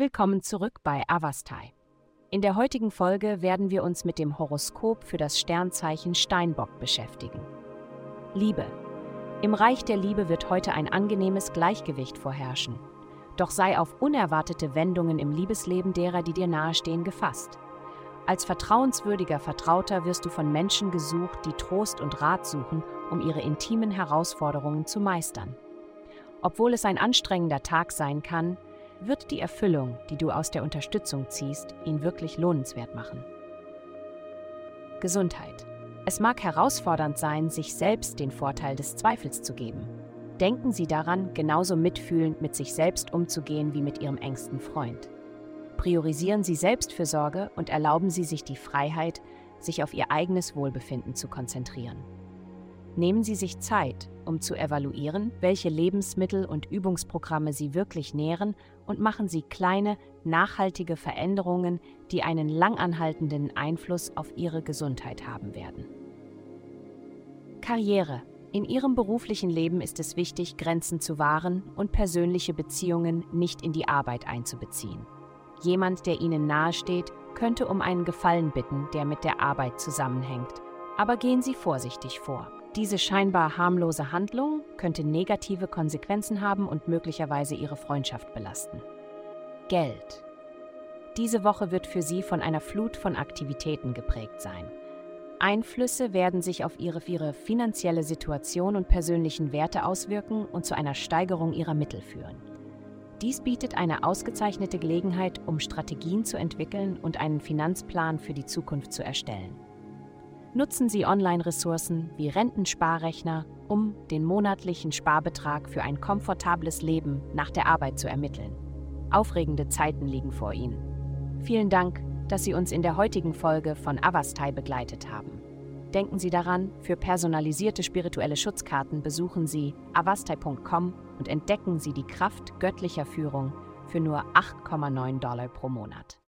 Willkommen zurück bei Avastai. In der heutigen Folge werden wir uns mit dem Horoskop für das Sternzeichen Steinbock beschäftigen. Liebe. Im Reich der Liebe wird heute ein angenehmes Gleichgewicht vorherrschen. Doch sei auf unerwartete Wendungen im Liebesleben derer, die dir nahestehen, gefasst. Als vertrauenswürdiger Vertrauter wirst du von Menschen gesucht, die Trost und Rat suchen, um ihre intimen Herausforderungen zu meistern. Obwohl es ein anstrengender Tag sein kann, wird die Erfüllung, die du aus der Unterstützung ziehst, ihn wirklich lohnenswert machen. Gesundheit. Es mag herausfordernd sein, sich selbst den Vorteil des Zweifels zu geben. Denken Sie daran, genauso mitfühlend mit sich selbst umzugehen wie mit Ihrem engsten Freund. Priorisieren Sie Selbstfürsorge und erlauben Sie sich die Freiheit, sich auf Ihr eigenes Wohlbefinden zu konzentrieren. Nehmen Sie sich Zeit, um zu evaluieren, welche Lebensmittel und Übungsprogramme Sie wirklich nähren und machen Sie kleine, nachhaltige Veränderungen, die einen langanhaltenden Einfluss auf Ihre Gesundheit haben werden. Karriere. In Ihrem beruflichen Leben ist es wichtig, Grenzen zu wahren und persönliche Beziehungen nicht in die Arbeit einzubeziehen. Jemand, der Ihnen nahesteht, könnte um einen Gefallen bitten, der mit der Arbeit zusammenhängt. Aber gehen Sie vorsichtig vor. Diese scheinbar harmlose Handlung könnte negative Konsequenzen haben und möglicherweise Ihre Freundschaft belasten. Geld. Diese Woche wird für Sie von einer Flut von Aktivitäten geprägt sein. Einflüsse werden sich auf ihre, ihre finanzielle Situation und persönlichen Werte auswirken und zu einer Steigerung Ihrer Mittel führen. Dies bietet eine ausgezeichnete Gelegenheit, um Strategien zu entwickeln und einen Finanzplan für die Zukunft zu erstellen. Nutzen Sie Online-Ressourcen wie Rentensparrechner, um den monatlichen Sparbetrag für ein komfortables Leben nach der Arbeit zu ermitteln. Aufregende Zeiten liegen vor Ihnen. Vielen Dank, dass Sie uns in der heutigen Folge von Avastai begleitet haben. Denken Sie daran, für personalisierte spirituelle Schutzkarten besuchen Sie avastai.com und entdecken Sie die Kraft göttlicher Führung für nur 8,9 Dollar pro Monat.